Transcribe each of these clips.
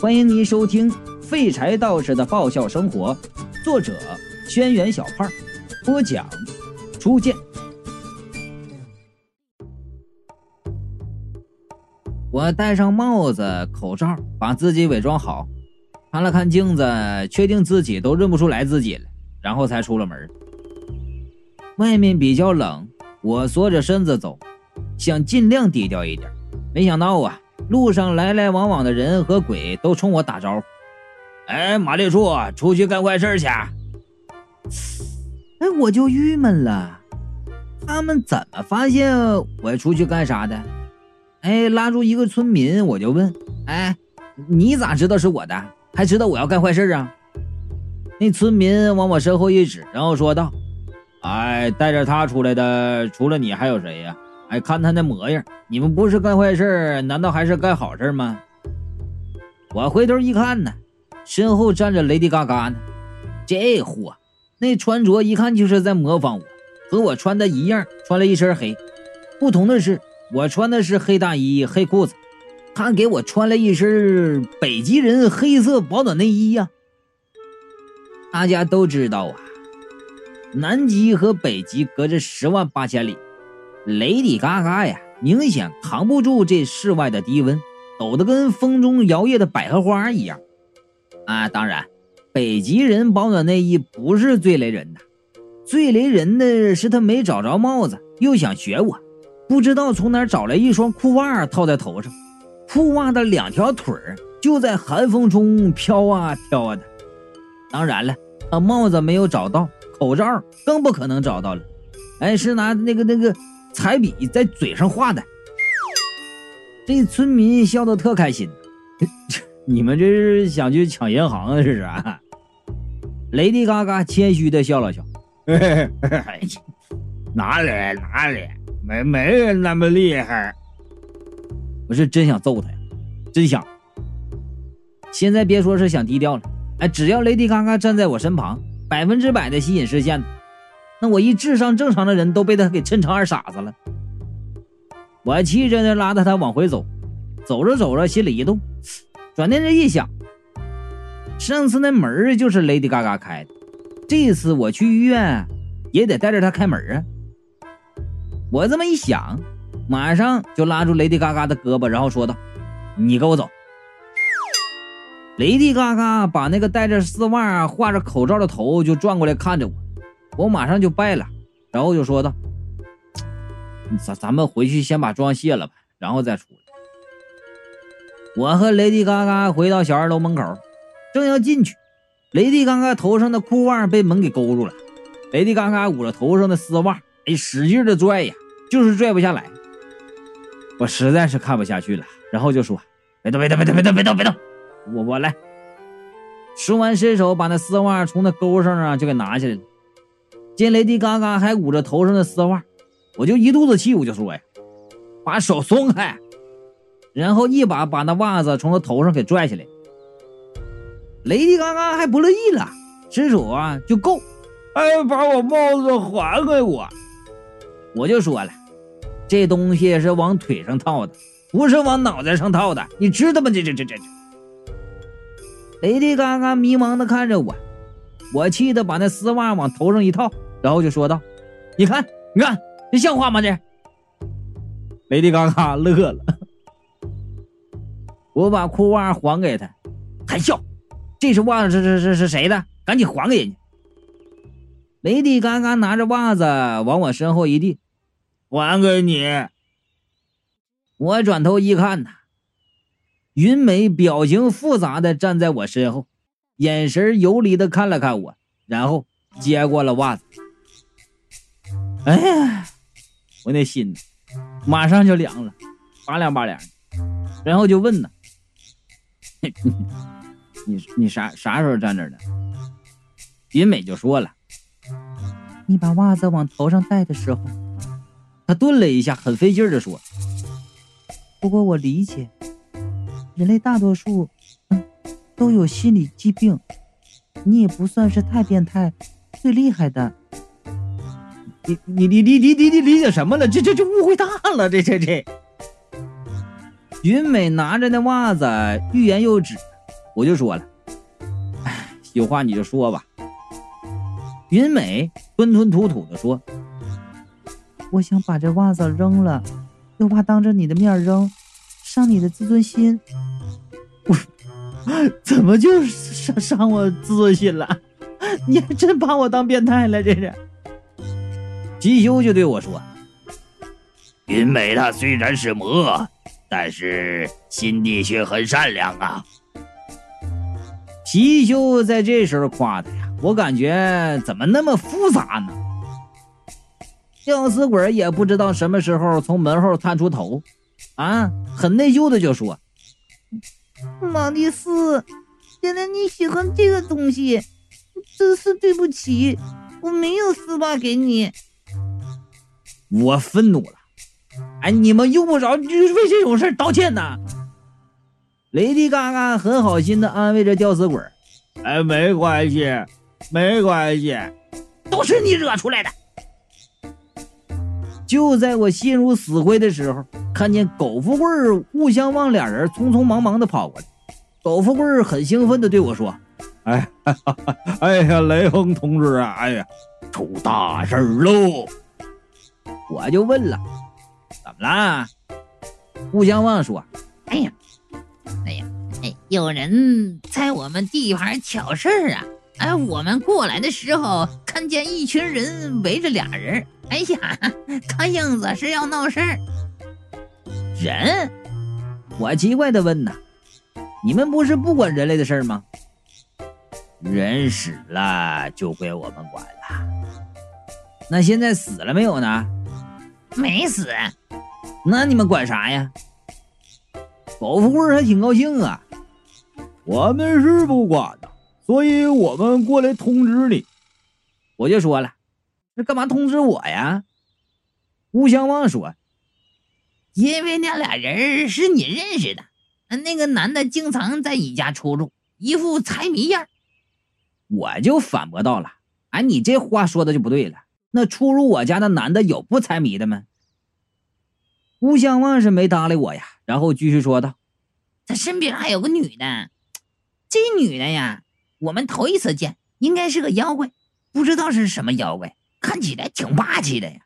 欢迎您收听《废柴道士的爆笑生活》，作者：轩辕小胖，播讲：初见。我戴上帽子、口罩，把自己伪装好，看了看镜子，确定自己都认不出来自己了，然后才出了门。外面比较冷，我缩着身子走，想尽量低调一点。没想到啊！路上来来往往的人和鬼都冲我打招呼：“哎，马立柱，出去干坏事去！”哎，我就郁闷了，他们怎么发现我出去干啥的？哎，拉住一个村民，我就问：“哎，你咋知道是我的？还知道我要干坏事啊？”那村民往我身后一指，然后说道：“哎，带着他出来的，除了你还有谁呀？”哎，看他那模样，你们不是干坏事，难道还是干好事吗？我回头一看呢，身后站着雷迪嘎嘎呢。这货那穿着一看就是在模仿我，和我穿的一样，穿了一身黑。不同的是，我穿的是黑大衣、黑裤子，他给我穿了一身北极人黑色保暖内衣呀。大家都知道啊，南极和北极隔着十万八千里。雷迪嘎嘎呀，明显扛不住这室外的低温，抖得跟风中摇曳的百合花一样。啊，当然，北极人保暖内衣不是最雷人的，最雷人的是他没找着帽子，又想学我，不知道从哪找来一双裤袜套在头上，裤袜的两条腿就在寒风中飘啊飘啊的。当然了，他帽子没有找到，口罩更不可能找到了。哎，是拿那个那个。彩笔在嘴上画的，这村民笑得特开心。你们这是想去抢银行啊？这是？啊雷迪嘎嘎谦虚的笑了笑，哪里哪里，没没人那么厉害。我是真想揍他呀，真想。现在别说是想低调了，哎，只要雷迪嘎嘎站在我身旁，百分之百的吸引视线。那我一智商正常的人都被他给衬成二傻子了。我气着呢，拉着他往回走，走着走着，心里一动，转念这一想，上次那门就是雷迪嘎嘎开的，这次我去医院也得带着他开门啊。我这么一想，马上就拉住雷迪嘎嘎的胳膊，然后说道：“你跟我走。”雷迪嘎嘎把那个戴着丝袜、画着口罩的头就转过来看着我。我马上就拜了，然后就说道：“咱咱们回去先把妆卸了吧，然后再出来。”我和雷迪嘎嘎回到小二楼门口，正要进去，雷迪嘎嘎头上的裤袜被门给勾住了。雷迪嘎嘎捂着头上的丝袜，哎，使劲的拽呀，就是拽不下来。我实在是看不下去了，然后就说：“别动，别动，别动，别动，别动，别动，我我来。”说完，伸手把那丝袜从那钩上啊就给拿下来了。见雷迪嘎嘎还捂着头上的丝袜，我就一肚子气，我就说呀：“把手松开！”然后一把把那袜子从他头上给拽下来。雷迪嘎嘎还不乐意了，伸手啊就够，哎，把我帽子还给我！我就说了，这东西是往腿上套的，不是往脑袋上套的，你知道吗？这这这这这！雷迪嘎嘎迷茫的看着我，我气得把那丝袜往头上一套。然后就说道：“你看，你看，这像话吗？这。”雷迪嘎嘎乐了。我把裤袜还给他，还笑：“这是袜子，这这这是谁的？赶紧还给人家！”雷迪嘎嘎拿着袜子往我身后一递：“还给你。”我转头一看呐，云美表情复杂的站在我身后，眼神游离的看了看我，然后接过了袜子。哎呀，我那心马上就凉了，拔凉拔凉的。然后就问呢：“ 你你啥啥时候站这的？”云美就说了：“你把袜子往头上戴的时候。”他顿了一下，很费劲的说：“不过我理解，人类大多数都有心理疾病，你也不算是太变态，最厉害的。”你你你你你你你理解什么了？这这这误会大了！这这这，云美拿着那袜子，欲言又止，我就说了：“哎，有话你就说吧。”云美吞吞吐吐的说：“我想把这袜子扔了，又怕当着你的面扔，伤你的自尊心。我怎么就伤伤我自尊心了？你还真把我当变态了？这是。”吉修就对我说。云美她虽然是魔，但是心地却很善良啊。貔貅在这时候夸他呀，我感觉怎么那么复杂呢？吊死鬼也不知道什么时候从门后探出头，啊，很内疚的就说：“马蒂斯，原来你喜欢这个东西，真是对不起，我没有丝袜给你。”我愤怒了。哎，你们用不着就为这种事道歉呐！雷迪嘎嘎很好心的安慰着吊死鬼哎，没关系，没关系，都是你惹出来的。”就在我心如死灰的时候，看见苟富贵、吴相望俩人匆匆忙忙的跑过来。苟富贵很兴奋的对我说：“哎，哎呀，雷锋同志啊，哎呀，出大事喽！”我就问了。怎么啦？吴相望说：“哎呀，哎呀，哎，有人在我们地盘挑事儿啊！哎，我们过来的时候看见一群人围着俩人，哎呀，看样子是要闹事儿。人？我奇怪的问呐，你们不是不管人类的事儿吗？人死了就归我们管了。那现在死了没有呢？没死。”那你们管啥呀？狗富贵还挺高兴啊。我们是不管的，所以我们过来通知你。我就说了，干嘛通知我呀？吴相望说：“因为那俩人是你认识的，那个男的经常在你家出入，一副财迷样。”我就反驳道了：“哎，你这话说的就不对了。那出入我家的男的有不财迷的吗？”吴相望是没搭理我呀，然后继续说道：“他身边还有个女的，这女的呀，我们头一次见，应该是个妖怪，不知道是什么妖怪，看起来挺霸气的呀。”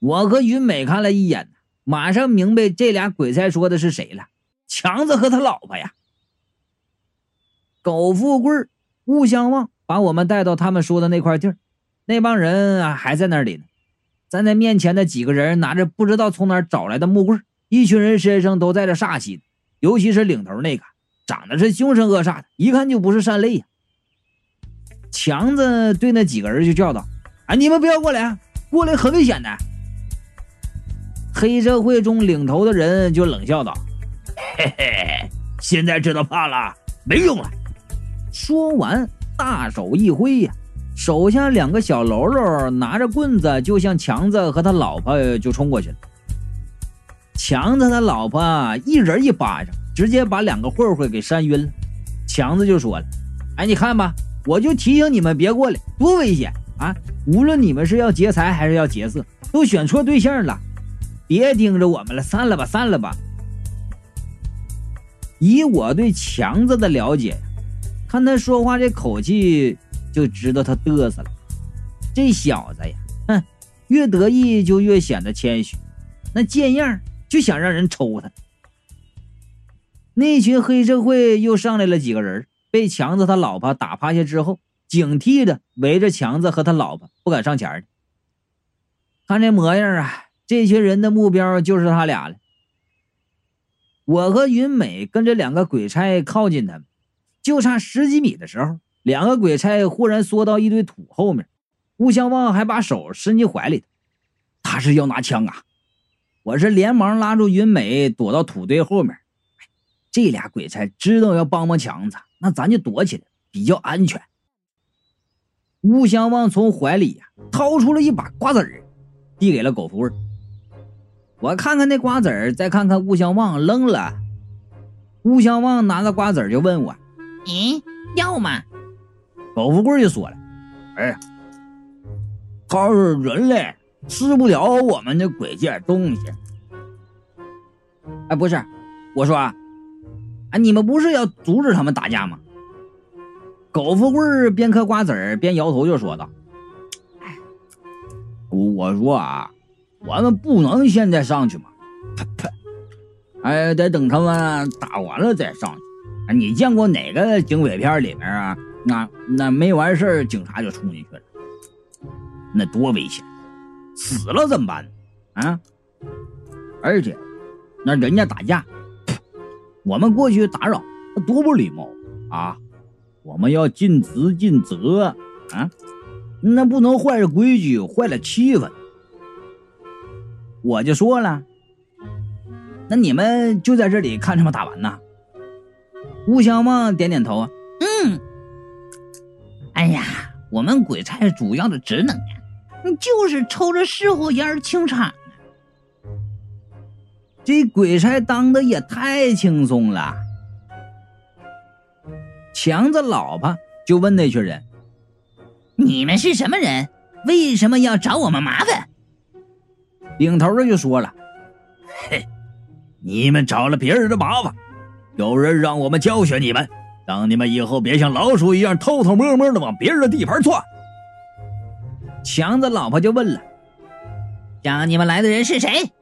我和云美看了一眼，马上明白这俩鬼才说的是谁了，强子和他老婆呀。苟富贵、勿相忘把我们带到他们说的那块地儿，那帮人啊还在那里呢。站在面前的几个人拿着不知道从哪找来的木棍，一群人身上都带着煞气，尤其是领头那个，长得是凶神恶煞的，一看就不是善类呀。强子对那几个人就叫道：“哎，你们不要过来啊，过来很危险的。”黑社会中领头的人就冷笑道：“嘿嘿，现在知道怕了，没用了。”说完，大手一挥呀。手下两个小喽啰拿着棍子，就向强子和他老婆就冲过去了。强子他老婆一人一巴掌，直接把两个混混给扇晕了。强子就说了：“哎，你看吧，我就提醒你们别过来，多危险啊！无论你们是要劫财还是要劫色，都选错对象了，别盯着我们了，散了吧，散了吧。”以我对强子的了解，看他说话这口气。就知道他嘚瑟了，这小子呀，哼，越得意就越显得谦虚，那贱样就想让人抽他。那群黑社会又上来了几个人，被强子他老婆打趴下之后，警惕的围着强子和他老婆，不敢上前去。看这模样啊，这群人的目标就是他俩了。我和云美跟着两个鬼差靠近他们，就差十几米的时候。两个鬼差忽然缩到一堆土后面，吴相望还把手伸进怀里，他是要拿枪啊！我是连忙拉住云美，躲到土堆后面。这俩鬼差知道要帮帮强子，那咱就躲起来，比较安全。吴相望从怀里呀掏出了一把瓜子儿，递给了狗富贵。我看看那瓜子儿，再看看吴相望，愣了。吴相望拿着瓜子儿就问我：“嗯，要吗？”狗富贵就说了：“哎，他是人类，吃不了我们的鬼界东西。哎，不是，我说，啊，你们不是要阻止他们打架吗？狗富贵边嗑瓜子儿边摇头就说道：“哎，我说啊，我们不能现在上去嘛，啪啪，哎，得等他们打完了再上去。你见过哪个警匪片里面啊？那那没完事警察就冲进去了，那多危险！死了怎么办？啊？而且那人家打架，我们过去打扰，多不礼貌啊！我们要尽职尽责啊，那不能坏了规矩，坏了气氛。我就说了，那你们就在这里看他们打完呐？吴小梦点点头，嗯。哎呀，我们鬼差主要的职能呀，就是抽着石火烟清场。这鬼差当的也太轻松了。强子老婆就问那群人：“你们是什么人？为什么要找我们麻烦？”领头的就说了：“嘿，你们找了别人的麻烦，有人让我们教训你们，让你们以后别像老鼠一样偷偷摸摸的往别人的地盘窜。”强子老婆就问了：“让你们来的人是谁？”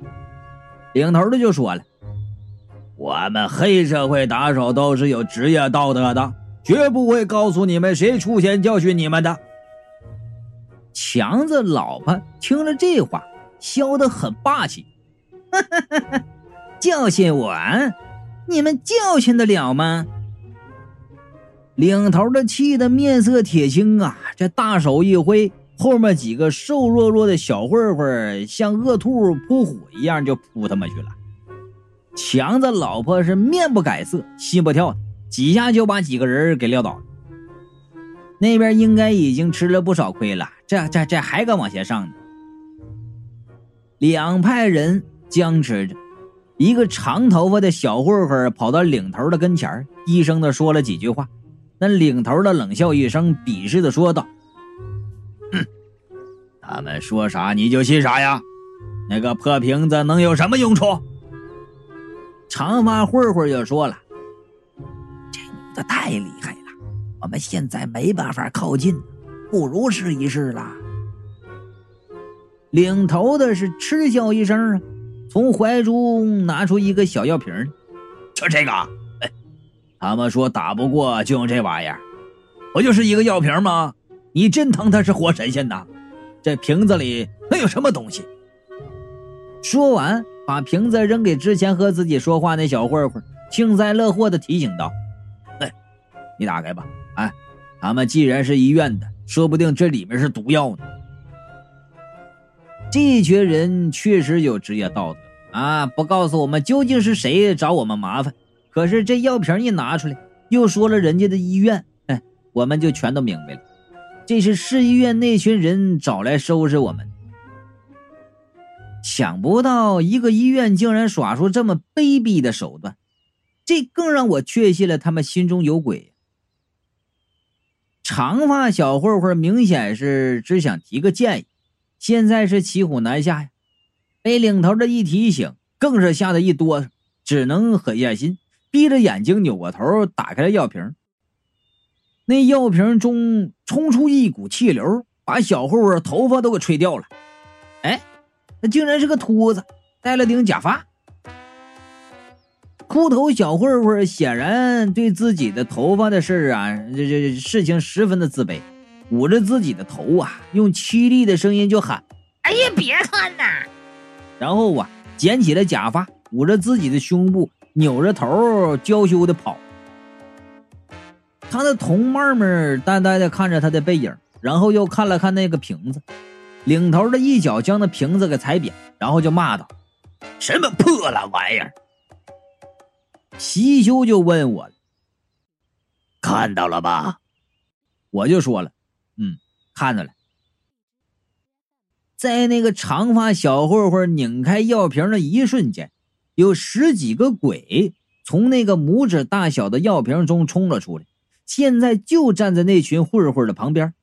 领头的就说了：“我们黑社会打手都是有职业道德的，绝不会告诉你们谁出钱教训你们的。”强子老婆听了这话，笑得很霸气：“哈哈哈哈教训我？你们教训得了吗？”领头的气得面色铁青啊！这大手一挥。后面几个瘦弱弱的小混混像恶兔扑火一样就扑他们去了。强子老婆是面不改色心不跳，几下就把几个人给撂倒了。那边应该已经吃了不少亏了，这这这还敢往前上呢？两派人僵持着，一个长头发的小混混跑到领头的跟前低声的说了几句话。那领头的冷笑一声，鄙视的说道。他们说啥你就信啥呀？那个破瓶子能有什么用处？长发混混就说了：“这女的太厉害了，我们现在没办法靠近，不如试一试了。”领头的是嗤笑一声，从怀中拿出一个小药瓶，就这个。哎，他们说打不过就用这玩意儿，不就是一个药瓶吗？你真当他是活神仙呐？这瓶子里能有什么东西？说完，把瓶子扔给之前和自己说话那小混混，幸灾乐祸的提醒道：“哎，你打开吧。哎，他们既然是医院的，说不定这里面是毒药呢。”这群人确实有职业道德啊！不告诉我们究竟是谁找我们麻烦，可是这药瓶一拿出来，又说了人家的医院，哎，我们就全都明白了。这是市医院那群人找来收拾我们，想不到一个医院竟然耍出这么卑鄙的手段，这更让我确信了他们心中有鬼。长发小混混明显是只想提个建议，现在是骑虎难下呀，被领头的一提醒，更是吓得一哆嗦，只能狠下心，闭着眼睛扭过头，打开了药瓶。那药瓶中冲出一股气流，把小混混头发都给吹掉了。哎，那竟然是个秃子，戴了顶假发。秃头小混混显然对自己的头发的事啊，这这事情十分的自卑，捂着自己的头啊，用凄厉的声音就喊：“哎呀，别看呐！”然后啊，捡起了假发，捂着自己的胸部，扭着头娇羞的跑。他的同伴们呆呆的看着他的背影，然后又看了看那个瓶子，领头的一脚将那瓶子给踩扁，然后就骂道：“什么破烂玩意儿！”貔貅就问我：“看到了吧？”我就说了：“嗯，看到了。”在那个长发小混混拧开药瓶的一瞬间，有十几个鬼从那个拇指大小的药瓶中冲了出来。现在就站在那群混混的旁边。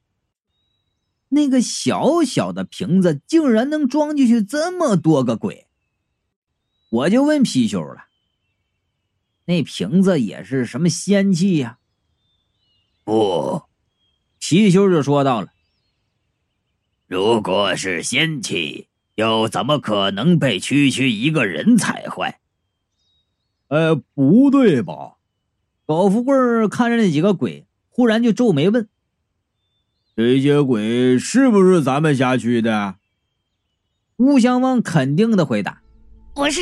那个小小的瓶子竟然能装进去这么多个鬼，我就问貔貅了：“那瓶子也是什么仙气呀？不，貔貅就说到了。如果是仙气，又怎么可能被区区一个人踩坏？呃，不对吧？高富贵看着那几个鬼，忽然就皱眉问：“这些鬼是不是咱们辖区的？”吴相望肯定的回答：“不是。”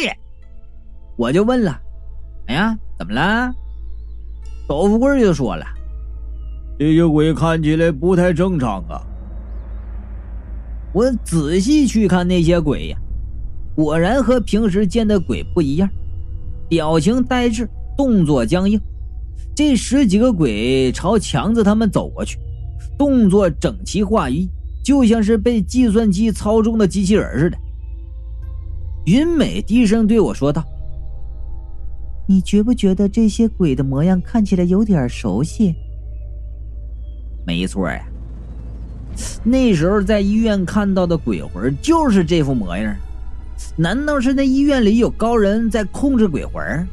我就问了：“哎呀，怎么了？”高富贵就说了：“这些鬼看起来不太正常啊。”我仔细去看那些鬼呀，果然和平时见的鬼不一样，表情呆滞，动作僵硬。这十几个鬼朝强子他们走过去，动作整齐划一，就像是被计算机操纵的机器人似的。云美低声对我说道：“你觉不觉得这些鬼的模样看起来有点熟悉？”没错呀。那时候在医院看到的鬼魂就是这副模样，难道是那医院里有高人在控制鬼魂？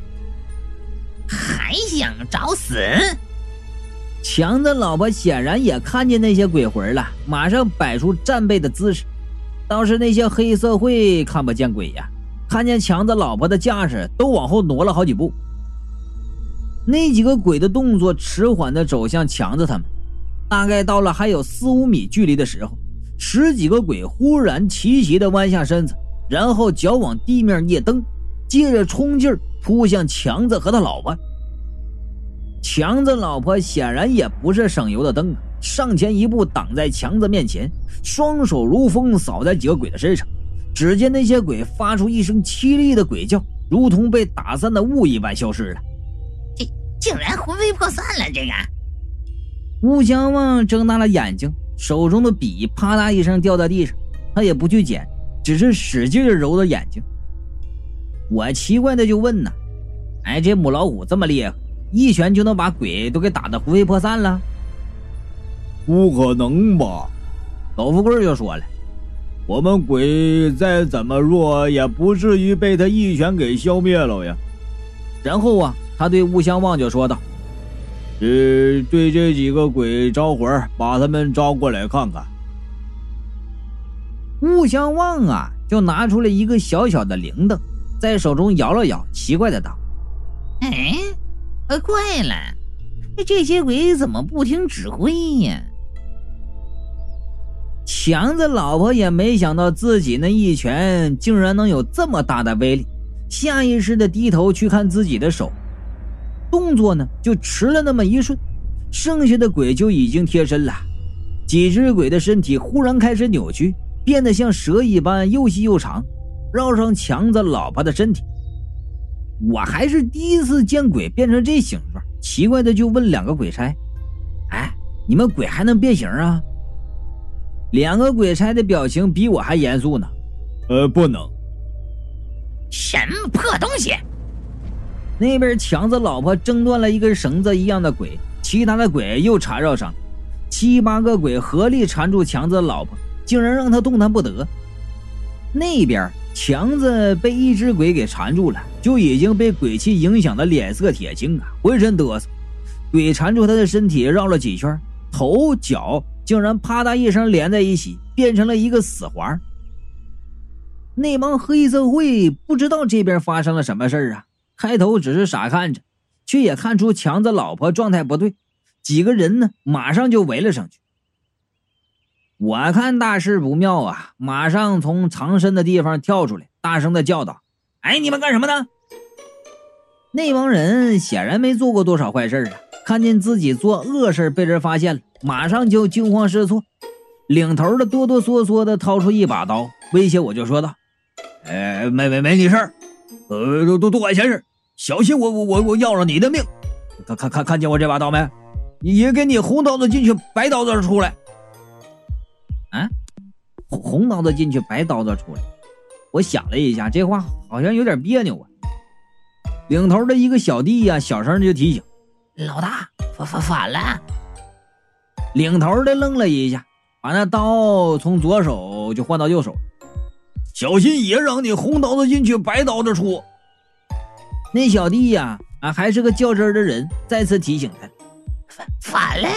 还想找死？强子老婆显然也看见那些鬼魂了，马上摆出战备的姿势。倒是那些黑社会看不见鬼呀，看见强子老婆的架势都往后挪了好几步。那几个鬼的动作迟缓的走向强子他们。大概到了还有四五米距离的时候，十几个鬼忽然齐齐的弯下身子，然后脚往地面一蹬，借着冲劲儿扑向强子和他老婆。强子老婆显然也不是省油的灯啊，上前一步挡在强子面前，双手如风扫在几个鬼的身上。只见那些鬼发出一声凄厉的鬼叫，如同被打散的雾一般消失了。竟竟然魂飞魄散了，这个。吴相望睁大了眼睛，手中的笔啪嗒一声掉在地上，他也不去捡，只是使劲揉着眼睛。我奇怪的就问呢：“哎，这母老虎这么厉害，一拳就能把鬼都给打得魂飞魄散了？”“不可能吧？”高富贵就说了：“我们鬼再怎么弱，也不至于被他一拳给消灭了呀。”然后啊，他对吴相望就说道。呃，对这几个鬼招魂，把他们招过来看看。吴相望啊，就拿出了一个小小的铃铛，在手中摇了摇，奇怪的道：“哎，呃怪了，这些鬼怎么不听指挥呀？”强子老婆也没想到自己那一拳竟然能有这么大的威力，下意识的低头去看自己的手。动作呢，就迟了那么一瞬，剩下的鬼就已经贴身了。几只鬼的身体忽然开始扭曲，变得像蛇一般又细又长，绕上强子老婆的身体。我还是第一次见鬼变成这形状，奇怪的就问两个鬼差：“哎，你们鬼还能变形啊？”两个鬼差的表情比我还严肃呢。呃，不能。什么破东西！那边强子老婆挣断了一根绳子一样的鬼，其他的鬼又缠绕上，七八个鬼合力缠住强子老婆，竟然让他动弹不得。那边强子被一只鬼给缠住了，就已经被鬼气影响的脸色铁青啊，浑身嘚瑟。鬼缠住他的身体绕了几圈，头脚竟然啪嗒一声连在一起，变成了一个死环。那帮黑社会不知道这边发生了什么事啊。开头只是傻看着，却也看出强子老婆状态不对。几个人呢，马上就围了上去。我看大事不妙啊，马上从藏身的地方跳出来，大声的叫道：“哎，你们干什么呢？”那帮人显然没做过多少坏事啊，看见自己做恶事被人发现了，马上就惊慌失措。领头的哆哆嗦嗦的掏出一把刀，威胁我就说道：“哎，没没没你事儿。”呃，多多多管闲事，小心我我我我要了你的命！看看看看见我这把刀没？也给你红刀子进去，白刀子出来。啊，红红刀子进去，白刀子出来。我想了一下，这话好像有点别扭啊。领头的一个小弟呀，小声就提醒：“老大，反反反了。”领头的愣了一下，把那刀从左手就换到右手。小心爷让你红刀子进去，白刀子出。那小弟呀，啊，还是个较真的人，再次提醒他。反反了！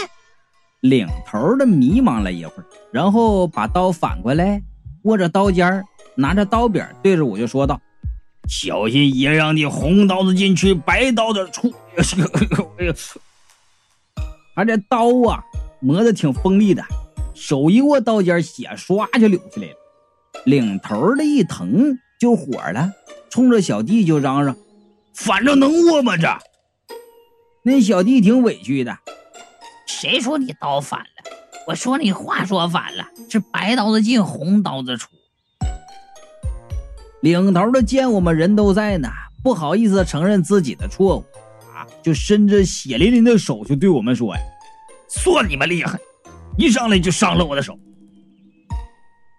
领头的迷茫了一会儿，然后把刀反过来，握着刀尖儿拿着刀柄对着我就说道：“小心爷让你红刀子进去，白刀子出。”哎呦，而这刀啊磨得挺锋利的，手一握刀尖，血唰就流下来了。领头的一疼就火了，冲着小弟就嚷嚷：“反正能握吗？这！”那小弟挺委屈的。谁说你刀反了？我说你话说反了，是白刀子进，红刀子出。领头的见我们人都在呢，不好意思承认自己的错误，啊，就伸着血淋淋的手就对我们说呀：“算你们厉害，一上来就伤了我的手。”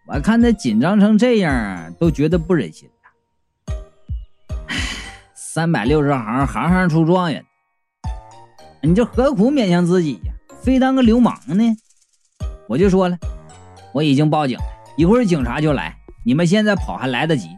我看他紧张成这样，都觉得不忍心三百六十行，行行出状元，你这何苦勉强自己呀？非当个流氓呢？我就说了，我已经报警了，一会儿警察就来，你们现在跑还来得及。